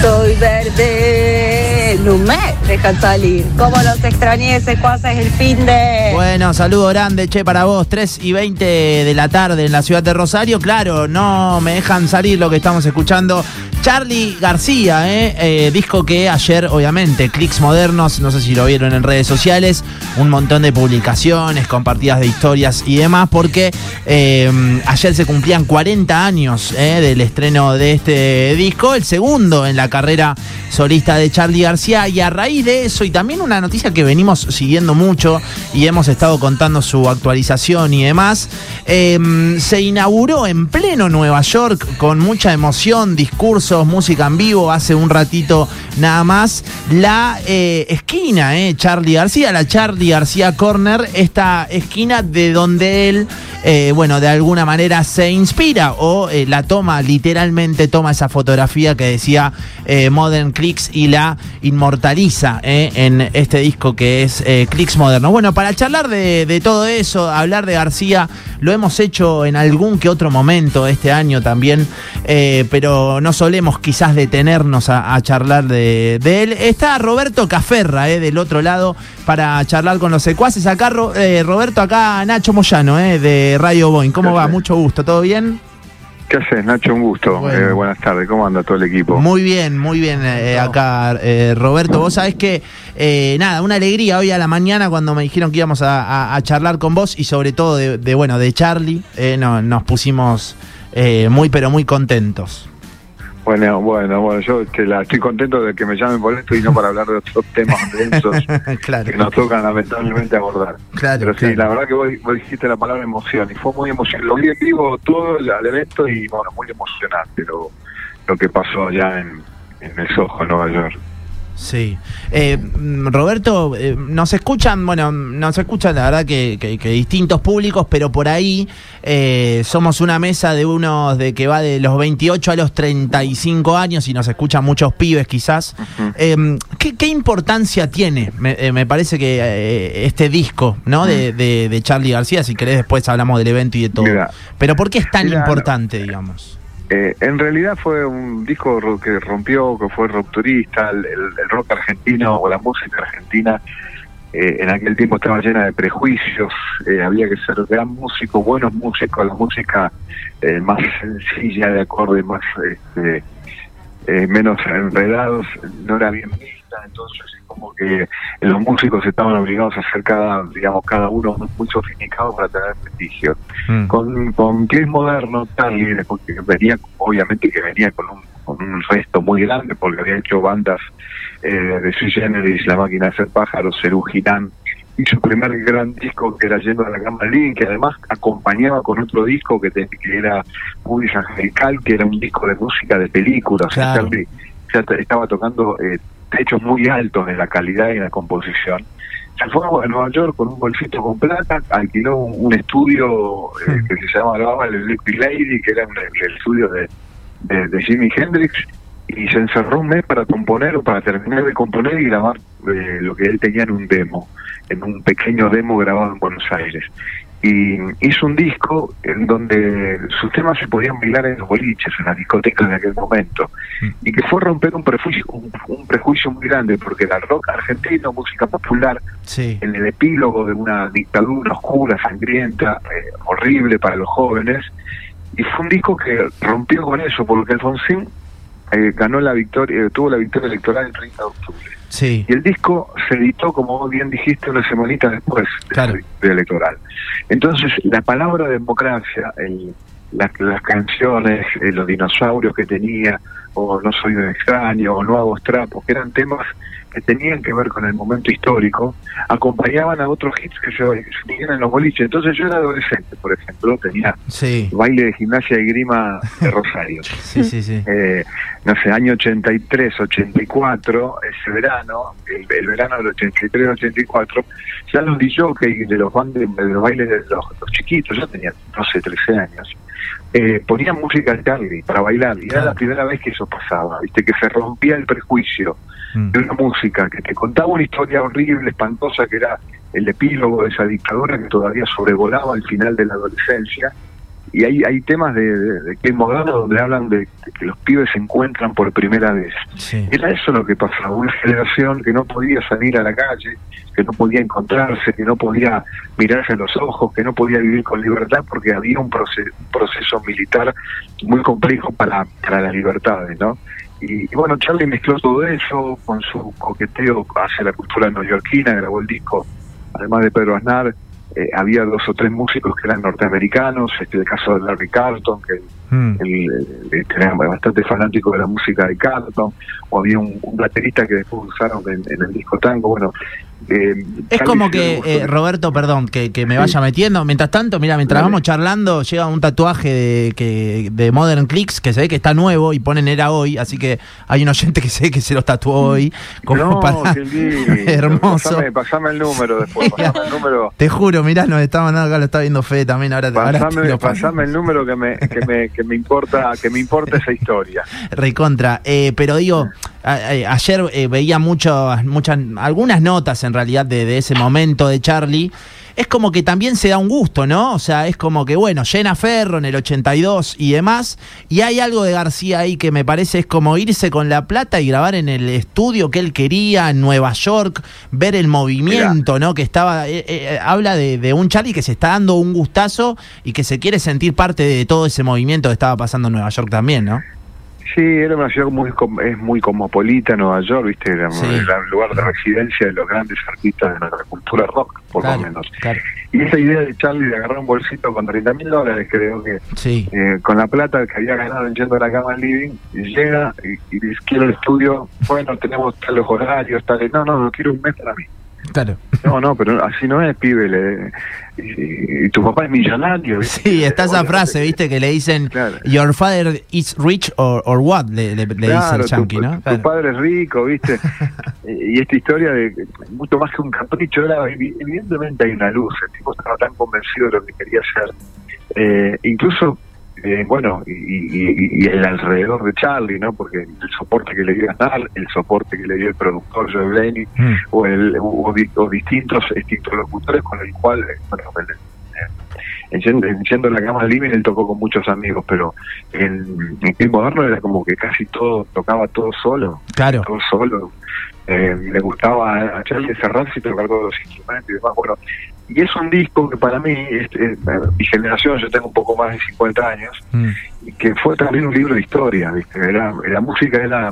Estoy verde, no me dejan salir. ¿Cómo los extrañé, secuaces, el fin de...? Bueno, saludo grande, che, para vos. 3 y 20 de la tarde en la ciudad de Rosario. Claro, no me dejan salir lo que estamos escuchando. Charlie García, ¿eh? Eh, disco que ayer, obviamente, clics modernos, no sé si lo vieron en redes sociales, un montón de publicaciones, compartidas de historias y demás, porque eh, ayer se cumplían 40 años del estreno de este disco, el segundo en la carrera solista de Charlie García, y a raíz de eso, y también una noticia que venimos siguiendo mucho y hemos estado contando su actualización y demás, se inauguró en pleno Nueva York con mucha emoción, música en vivo, hace un ratito nada más, la eh, esquina, eh, Charlie García, la Charlie García Corner, esta esquina de donde él, eh, bueno, de alguna manera se inspira o eh, la toma, literalmente toma esa fotografía que decía Modern Clicks y la inmortaliza en este disco que es Clicks Moderno. Bueno, para charlar de, de todo eso, hablar de García, lo hemos hecho en algún que otro momento este año también, pero no solemos quizás detenernos a, a charlar de, de él. Está Roberto Caferra, eh, del otro lado, para charlar con los secuaces. Acá, eh, Roberto, acá Nacho Moyano, eh, de Radio Boeing. ¿Cómo va? Mucho gusto, ¿todo bien? ¿Qué haces, Nacho? Un gusto. Bueno. Eh, buenas tardes. ¿Cómo anda todo el equipo? Muy bien, muy bien eh, acá, eh, Roberto. Vos sabés que, nada, una alegría hoy a la mañana cuando me dijeron que íbamos a, a- a charlar con vos y sobre todo de, de, bueno, de Charlie, no, nos pusimos muy, pero muy contentos. Bueno, bueno, bueno. Yo te la, estoy contento de que me llamen por esto y no para hablar de otros temas densos claro, que nos tocan lamentablemente abordar. claro, Pero sí, claro. la verdad que vos, vos dijiste la palabra emoción y fue muy emocionante. Lo vi en vivo todo el, evento y bueno, muy emocionante lo, lo que pasó allá en, en el Soho, Nueva York. Sí. Eh, Roberto, eh, nos escuchan, bueno, nos escuchan la verdad que, que- que distintos públicos, pero por ahí eh, somos una mesa de unos de que va de los 28 a los 35 años y nos escuchan muchos pibes quizás. Eh, ¿qué, qué importancia tiene? Me, eh, me parece que este disco, ¿no? De, de- de Charlie García, si querés después hablamos del evento y de todo. Mira. pero ¿por qué es tan Mira, importante, digamos? Eh, en realidad fue un disco que rompió, que fue rupturista, el, rock argentino o la música argentina eh, en aquel tiempo estaba llena de prejuicios, eh, había que ser gran músico, buenos músicos, la música eh, más sencilla de acordes, más este, menos enredados, no era bien vista, entonces es como que los músicos estaban obligados a ser cada, digamos, cada uno muy, muy sofisticado para tener prestigio Mm. con, con Chris Moderno, Charlie, después que venía, obviamente que venía con un, con un resto muy grande, porque había hecho bandas eh, de Sui Generis, La Máquina de Hacer Pájaros, Cerú Girán, y su primer gran disco que era Yendo a la Cama Living, que además acompañaba con otro disco que, te- que era muy angelical, que era un disco de música de películas. Claro. Ya te- estaba tocando eh, techos muy altos en la calidad y la composición. Se fue a Nueva York con un bolsito con plata, alquiló un, un estudio eh, que se llamaba el Electric Lady, que era un- el estudio de, de, de Jimi Hendrix, y se encerró un mes para componer o para terminar de componer y grabar eh, lo que él tenía en un demo, en un pequeño demo grabado en Buenos Aires. Y hizo un disco en donde sus temas se podían bailar en los boliches, en las discotecas de aquel momento, y que fue romper un prejuicio, un, un prejuicio muy grande, porque el rock argentino, música popular, Sí. en el epílogo de una dictadura oscura, sangrienta, eh, horrible para los jóvenes. Y fue un disco que rompió con eso, porque Alfonsín eh, ganó la victoria, eh, tuvo la victoria electoral el 30 de octubre. Sí. Y el disco se editó, como vos bien dijiste, una semanita después de Claro. la victoria electoral. Entonces, la palabra democracia, el- la- las canciones, eh, los dinosaurios que tenía, o No soy un extraño, o No hago trapos, que eran temas que tenían que ver con el momento histórico, acompañaban a otros hits que se veían en los boliches. Entonces yo era adolescente, por ejemplo, tenía Sí. baile de gimnasia y grima de Rosario. Sí, sí, sí. Eh, no sé, año 83, 84, ese verano, el, el verano del 83, 84, ya los DJ de los, bandes, de los bailes de los, los chiquitos, yo tenía 12, 13 años, eh, ponían música de Charlie para bailar, y era la primera vez que eso pasaba, viste, que se rompía el prejuicio Mm. de una música que te contaba una historia horrible, espantosa, que era el epílogo de esa dictadura que todavía sobrevolaba al final de la adolescencia, y hay, hay temas de, de, que moderno donde hablan de, que los pibes se encuentran por primera vez. Era eso lo que pasaba, una generación que no podía salir a la calle, que no podía encontrarse, que no podía mirarse a los ojos, que no podía vivir con libertad porque había un proceso, proceso militar muy complejo para, para las libertades, ¿no? Y, bueno, Charlie mezcló todo eso con su coqueteo hacia la cultura neoyorquina, grabó el disco, además de Pedro Aznar, eh, había dos o tres músicos que eran norteamericanos, este el caso de Larry Carlton, que mm. era bastante fanático de la música de Carlton, o había un, baterista que después usaron en, en, el disco tango, bueno, eh, es como que, eh, Roberto, perdón, que, me vaya metiendo. Mientras tanto, mira, mientras vamos charlando, llega un tatuaje de, que, de Modern Clicks que se ve que está nuevo y ponen era hoy, así que hay un oyente que sé que se lo tatuó hoy. Como no, para... hermoso. Pasame, el número después, pasame el número. Te juro, mirá, nos estaban acá, lo está viendo Fe también. Ahora, pasame, pasame el número que me, que me, que me importa, que me importa esa historia. Recontra, eh, pero digo ayer eh, veía muchas, muchas, algunas notas en realidad de, ese momento de Charlie. Es como que también se da un gusto, ¿no? O sea, es como que, bueno, llena Ferro en el 82 y demás. Y hay algo de García ahí que me parece es como irse con la plata y grabar en el estudio que él quería en Nueva York, ver el movimiento, ¿no? Que estaba. Eh, eh, habla de, de, un Charlie que se está dando un gustazo y que se quiere sentir parte de todo ese movimiento que estaba pasando en Nueva York también, ¿no? Sí, era una ciudad muy es muy cosmopolita, Nueva York, viste, era, el lugar de residencia de los grandes artistas de nuestra cultura rock, por lo menos. Y esa idea de Charlie de agarrar un bolsito con 30 mil dólares, creo que, eh, con la plata que había ganado en yendo a la cama living, llega y, y dice, quiero el estudio, bueno, tenemos los horarios, tales, no, no, no, quiero un mes para mí. Claro. No, no, pero así no es, pibe. y, tu papá es millonario. Sí, está esa frase, viste, que le dicen, Your father is rich or, or what, le, le, dice el yankee, ¿no? Tu padre es rico, viste. y esta historia de mucho más que un capricho, era, evidentemente hay una luz. El tipo estaba tan convencido de lo que quería hacer. Eh, incluso eh, bueno, y, el alrededor de Charlie, ¿no? Porque el soporte que le dio Aznar, el soporte que le dio el productor Joe Blaney, mm. o, el, o, distintos, distintos locutores con el cual, eh, bueno, en, la cama living él tocó con muchos amigos, pero en, en el moderno era como que casi todo, tocaba todo solo. Claro. Todo solo. Eh, le gustaba a Charlie cerrarse y tocar todos los instrumentos y demás. Bueno, y es un disco que para mí, mi generación, yo tengo un poco más de 50 años, mm. y que fue también un libro de historia, ¿viste? Era, la música era,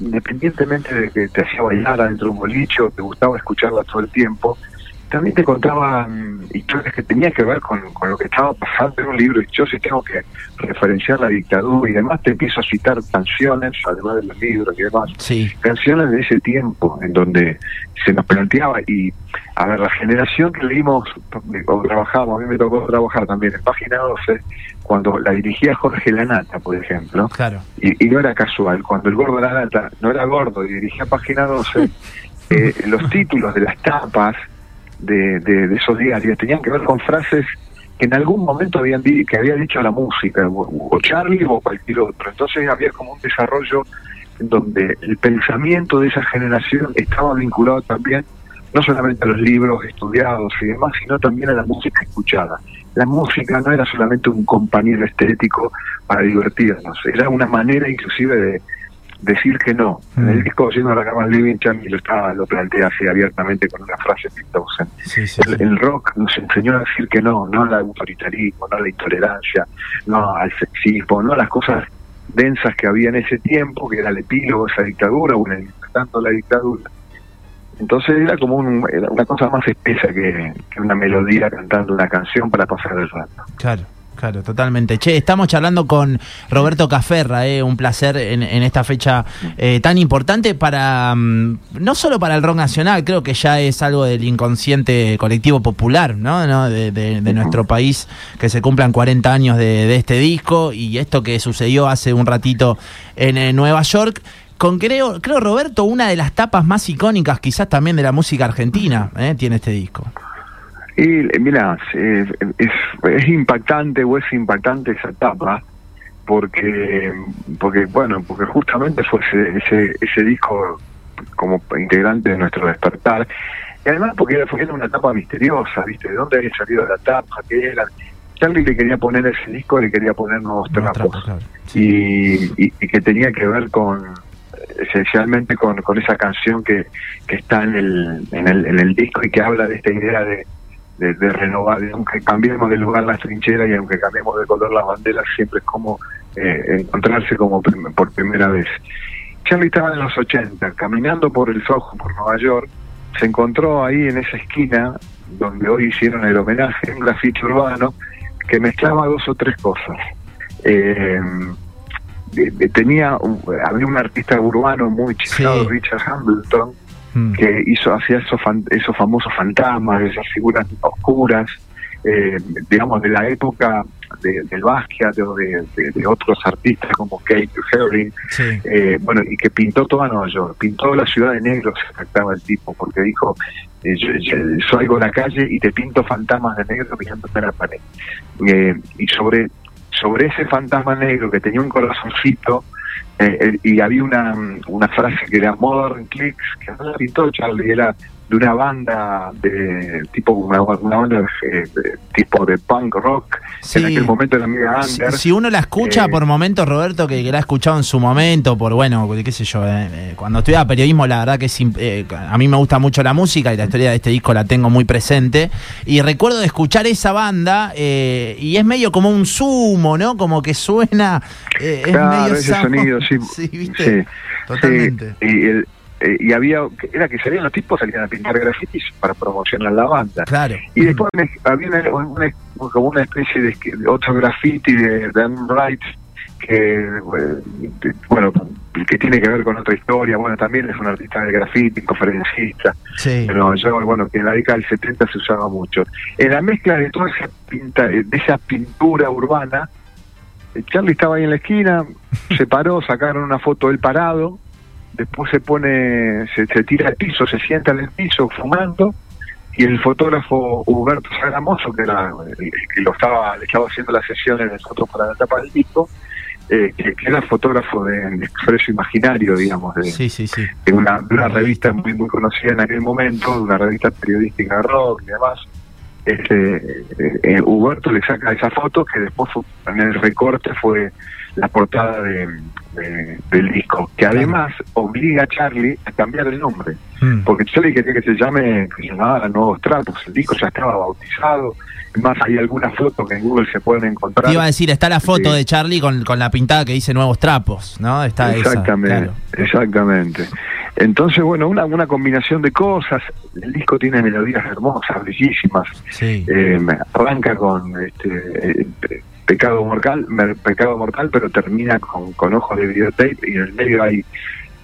independientemente de que te hacía bailar dentro de un bolicho, te gustaba escucharla todo el tiempo, también te contaban historias que tenían que ver con, lo que estaba pasando en un libro. Y yo si tengo que referenciar la dictadura y demás, te empiezo a citar canciones, además de los libros y demás, canciones de ese tiempo en donde se nos planteaba. Y a ver, la generación que leímos o trabajamos, a mí me tocó trabajar también en Página 12, cuando la dirigía Jorge Lanata, por ejemplo, claro. y, no era casual, cuando el gordo Lanata no era gordo y dirigía Página 12, eh, los títulos de las tapas de, de, esos diarios tenían que ver con frases que en algún momento habían que había dicho la música, o, Charlie o cualquier otro. Entonces había como un desarrollo en donde el pensamiento de esa generación estaba vinculado también no solamente a los libros estudiados y demás, sino también a la música escuchada. La música no era solamente un compañero estético para divertirnos, era una manera inclusive de, decir que no. En el disco Yendo a la cama Living Champ lo, estaba, lo plantea así abiertamente con una frase de el, rock nos enseñó a decir que no, no al autoritarismo, no a la intolerancia, no al sexismo, no a las cosas densas que había en ese tiempo, que era el epílogo de esa dictadura, o el tanto la dictadura. Entonces era como una cosa más espesa que, que una melodía cantando una canción para pasar el rato. Claro. Claro, totalmente. Che, estamos charlando con Roberto Caferra, eh, un placer en, esta fecha eh, tan importante para, mm, no solo para el rock nacional, creo que ya es algo del inconsciente colectivo popular, ¿no? De, nuestro país, que se cumplan 40 años de, este disco y esto que sucedió hace un ratito en, Nueva York con creo, creo Roberto, una de las tapas más icónicas quizás también de la música argentina, eh, tiene este disco. Y mira, es, es, impactante o es impactante esa etapa porque porque bueno porque justamente fue ese, ese, ese disco como integrante de nuestro despertar y además porque era, era una etapa misteriosa viste de dónde había salido la etapa qué era Charlie le quería poner ese disco, le quería poner nuevos trapos. trapos, claro. y, y- y que tenía que ver con esencialmente con, con esa canción que, que está en el, en, el, en el disco y que habla de esta idea de, de, de renovar, aunque cambiemos de lugar las trincheras y aunque cambiemos de color las banderas, siempre es como eh, encontrarse como prim- por primera vez. Charlie estaba en los 80, caminando por el Soho, por Nueva York, se encontró ahí en esa esquina donde hoy hicieron el homenaje, un grafiti urbano que mezclaba dos o tres cosas. Eh, tenía había un artista urbano muy chiflado, Sí. Richard Hamilton, Mm. que hizo hacía esos fan- esos famosos fantasmas, esas figuras oscuras, eh, digamos de la época de, del Basquiat o de, de- de otros artistas como Kate Herring, Sí. eh, bueno, y que pintó toda Nueva York, pintó la ciudad de negro, se jactaba el tipo, porque dijo, eh, yo, yo salgo a la calle y te pinto fantasmas de negro mirándote a la pared. Eh, y sobre, sobre ese fantasma negro que tenía un corazoncito, eh, eh, y había una, una frase que era Modern Clicks, que no la pintó Charlie, era de una banda de tipo una, una banda eh, de- tipo de punk rock Sí. en aquel momento era media Si, si uno la escucha Eh, por momentos, Roberto, que, que la ha escuchado en su momento, por bueno, qué sé yo, eh, eh, cuando estudiaba periodismo, la verdad que es eh, a mí me gusta mucho la música y la historia de este disco la tengo muy presente. Y recuerdo de escuchar esa banda eh, y es medio como un sumo, ¿no? Como que suena. es Claro, medio ese sonido, sí. Sí, ¿viste? Sí, Totalmente. Y, el- eh, y había, era que salían los tipos, salían a pintar grafitis para promocionar la banda. Claro. Y después me- había una, una- como una especie de, de otro graffiti de Dan Wright que, eh, bueno, que tiene que ver con otra historia. Bueno, también es un artista de graffiti, conferencista Sí. Nueva York, bueno, que en la década del 70 se usaba mucho. En la mezcla de toda esa pinta, de esa pintura urbana, eh, Charlie estaba ahí en la esquina, se paró, sacaron una foto él parado, después se pone, se, se tira al piso, se sienta en el piso fumando, y el fotógrafo Huberto Sagramoso, que era el que lo estaba, le estaba haciendo las sesiones de fotos para la tapa del disco, eh, que, que era fotógrafo de, de Expreso Imaginario, digamos, de, Sí, sí, sí. de una, de una revista muy muy conocida en aquel momento, de una revista periodística de rock y demás. Este, eh, eh, Huberto le saca esa foto que después fue- en el recorte fue la portada de, de- del disco, que además obliga a Charlie a cambiar el nombre, Mm. porque Charlie quería que se llame, que se llamara Nuevos Trapos, el disco ya estaba bautizado, más hay algunas fotos que en Google se pueden encontrar. Te iba a decir, está la foto Sí. de Charlie con, con la pintada que dice nuevos trapos, ¿no? Está esa, exactamente, claro. exactamente. Entonces, bueno, una, una combinación de cosas. El disco tiene melodías hermosas, bellísimas. Sí. Eh, arranca con este, eh, pecado mortal, pecado mortal, pero termina con, con ojos de videotape y en el medio hay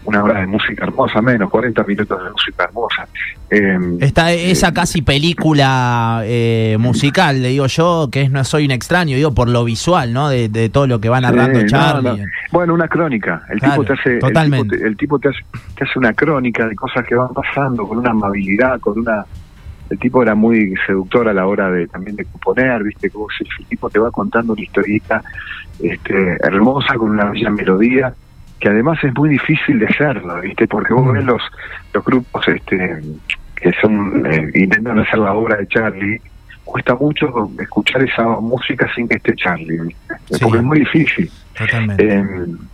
una hora de música hermosa, menos 40 minutos de música hermosa. Eh, Está esa casi película eh, musical, le digo yo, que es No soy un extraño, digo, por lo visual, ¿no? De, de todo lo que va narrando no, Charlie. no. Bueno, una crónica. El Claro, tipo te hace, el totalmente. tipo te- el tipo te hace, te hace una crónica de cosas que van pasando con una amabilidad, con una. El tipo era muy seductor a la hora de también de componer, viste, como el tipo te va contando una historieta este, hermosa con una bella melodía que además es muy difícil de hacerlo, viste, porque vos Mm. ves los los grupos este que son eh, intentan hacer la obra de Charlie cuesta mucho escuchar esa música sin que esté Charlie, porque es muy difícil. Totalmente. Eh,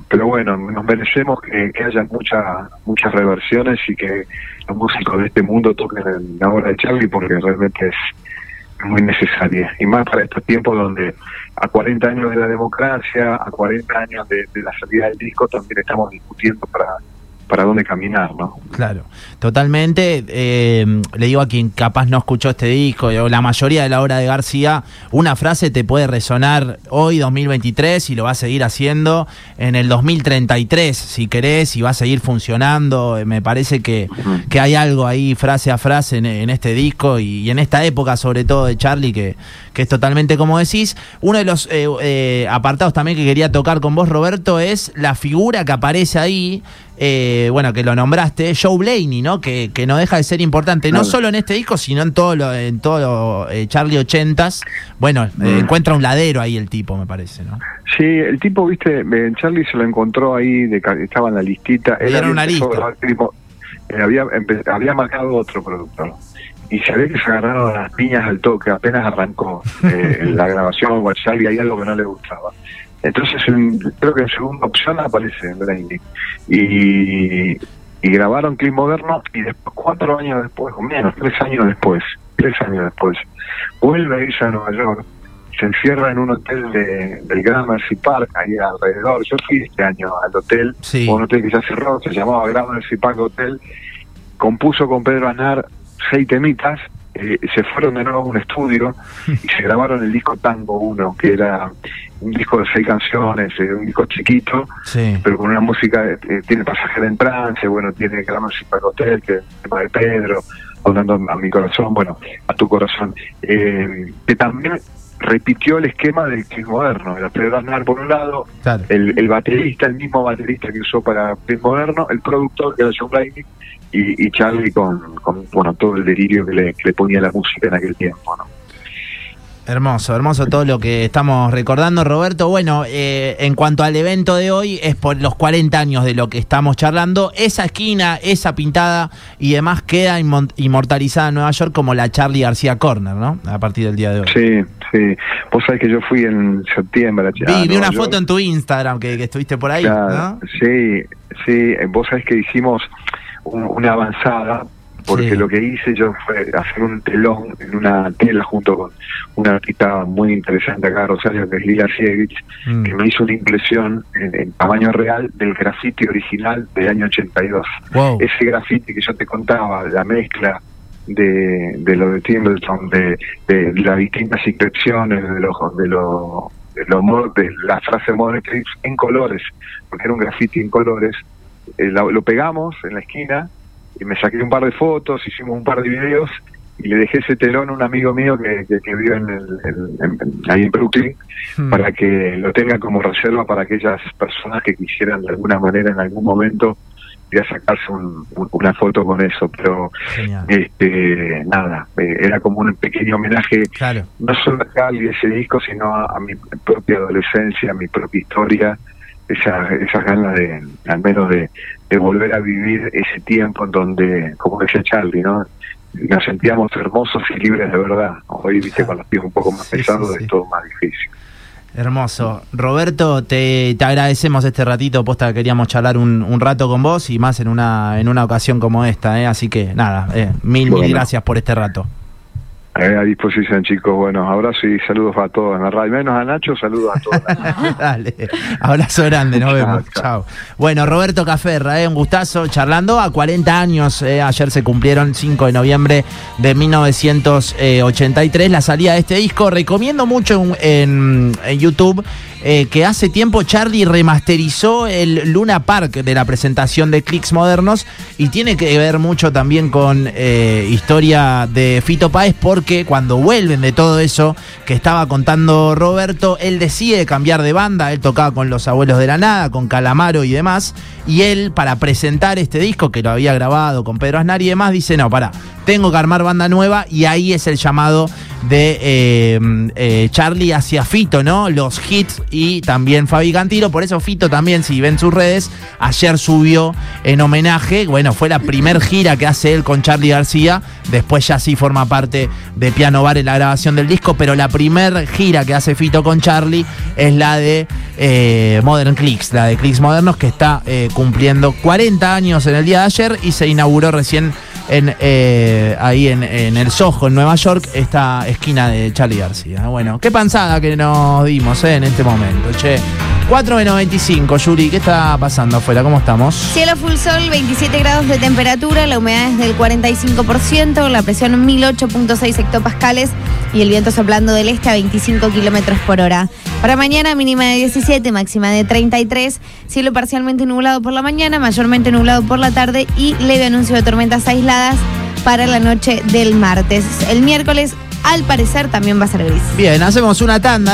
pero bueno, nos merecemos que, que haya mucha, muchas reversiones y que los músicos de este mundo toquen en la obra de Charlie porque realmente es muy necesaria. Y más para estos tiempos donde a 40 años de la democracia, a 40 años de, de la salida del disco, también estamos discutiendo para, para dónde caminar, ¿no? Claro, totalmente. eh, le digo a quien capaz no escuchó este disco, o la mayoría de la obra de García, una frase te puede resonar hoy, 2023, y lo va a seguir haciendo en el 2033, si querés, y va a seguir funcionando. Eh, Me parece que, que hay algo ahí, frase a frase, en, en este disco y, y en esta época, sobre todo de Charlie, que, que es totalmente como decís. Uno de los eh, eh, apartados también que quería tocar con vos, Roberto, es la figura que aparece ahí. Eh, bueno, que lo nombraste, Joe Blaney, ¿no? Que, que no deja de ser importante, no solo en este disco, sino en todo lo, en todo lo, eh, Charlie 80s. Bueno, eh, Mm. encuentra un ladero ahí el tipo, me parece, ¿no? Sí, el tipo, viste, eh, Charlie se lo encontró ahí, de, estaba en la listita. Él había una lista. tipo, había, había marcado otro productor. y se ve que se agarraron las piñas al toque, apenas arrancó eh, la grabación o y hay algo que no le gustaba. Entonces, creo que en segunda opción aparece Brainy. Y, y grabaron Clip Moderno y después, cuatro años después, o menos, tres años después, tres años después, vuelve a irse a Nueva York, se encierra en un hotel de, del Gramercy Park, ahí alrededor. Yo fui este año al hotel, un hotel que ya cerró, se llamaba Gramercy Park Hotel, compuso con Pedro Aznar seis temitas, eh, se fueron de nuevo a un estudio y se grabaron el disco Tango 1, que era un disco de seis canciones, eh, un disco chiquito, pero con una música, eh, tiene Pasajera en Trance, bueno, tiene Gramercy Park Hotel, que es el tema de Pedro, hablando a mi corazón, bueno, a tu corazón, que también repitió el esquema del Clip moderno, era Pedro Aznar por un lado, el, baterista, el mismo baterista que usó para Clip moderno, el productor que era John Blaney y, Charlie con, bueno todo el delirio que le, que le ponía la música en aquel tiempo, ¿no? Hermoso, hermoso todo lo que estamos recordando, Roberto. Bueno, eh, en cuanto al evento de hoy, es por los 40 años de lo que estamos charlando. Esa esquina, esa pintada y demás queda inmortalizada en Nueva York como la Charlie García Corner, ¿no? A partir del día de hoy. Sí, sí. Vos sabés que yo fui en septiembre. Vi, vi una foto en tu Instagram que, estuviste por ahí, ¿no? Sí, sí. Vos sabés que hicimos una avanzada porque lo que hice yo fue hacer un telón en una tela junto con una artista muy interesante acá Rosario, que es Lila Sievich, mm. que me hizo una impresión en, tamaño real del grafiti original del año 82. Ese grafiti que yo te contaba, la mezcla de, de lo de Timbleton, de, de las distintas inscripciones, de los de los de, los, de la frase Modern en colores, porque era un grafiti en colores, eh, lo pegamos en la esquina y me saqué un par de fotos, hicimos un par de videos y le dejé ese telón a un amigo mío que, que, vive en el, ahí en Brooklyn hmm. para que lo tenga como reserva para aquellas personas que quisieran de alguna manera en algún momento ir a sacarse una foto con eso. Pero este nada eh, era como un pequeño homenaje no solo a Cali ese disco sino a, mi propia adolescencia a mi propia historia esa, esas ganas de al menos de, de volver a vivir ese tiempo en donde, como decía Charlie, ¿no? Nos sentíamos hermosos y libres de verdad. Hoy, viste, con los pies un poco más pesados, es todo más difícil. Hermoso. Roberto, te, te, agradecemos este ratito, posta queríamos charlar un, un, rato con vos y más en una, en una ocasión como esta, ¿eh? así que nada, eh, mil, mil gracias por este rato. Eh, a disposición, chicos. Bueno, abrazo y saludos a todos en la radio. Menos a Nacho, saludos a todos. Dale, abrazo grande, nos vemos. Chao. Bueno, Roberto Caferra, eh, un gustazo, charlando a 40 años. Eh, ayer se cumplieron 5 de noviembre de 1983 la salida de este disco. Recomiendo mucho en, en YouTube eh, que hace tiempo Charlie remasterizó el Luna Park de la presentación de Clicks Modernos y tiene que ver mucho también con eh, historia de Fito Páez porque cuando vuelven de todo eso que estaba contando Roberto, él decide cambiar de banda, él tocaba con Los Abuelos de la Nada, con Calamaro y demás, y él para presentar este disco que lo había grabado con Pedro Aznar y demás, dice, no, para, tengo que armar banda nueva y ahí es el llamado de eh, Charlie hacia Fito, ¿no? Los hits y también Fabi Cantilo. Por eso Fito también, si ven sus redes, ayer subió en homenaje. Bueno, fue la primer gira que hace él con Charlie García. Después ya sí forma parte de Piano Bar en la grabación del disco. Pero la primer gira que hace Fito con Charlie es la de eh, Modern Clicks, la de Clicks Modernos, que está cumpliendo 40 años en el día de ayer y se inauguró recién en, eh, ahí en, el Soho, en Nueva York, esta esquina de Charlie García. Bueno, qué panzada que nos dimos eh, en este momento, che. 4 de 95, Yuri, ¿qué está pasando afuera? ¿Cómo estamos? Cielo full sol, 27 grados de temperatura, la humedad es del 45%, la presión 1008.6 hectopascales y el viento soplando del este a 25 kilómetros por hora. Para mañana, mínima de 17, máxima de 33, cielo parcialmente nublado por la mañana, mayormente nublado por la tarde y leve anuncio de tormentas aisladas para la noche del martes. El miércoles, al parecer, también va a ser gris. Bien, hacemos una tanda.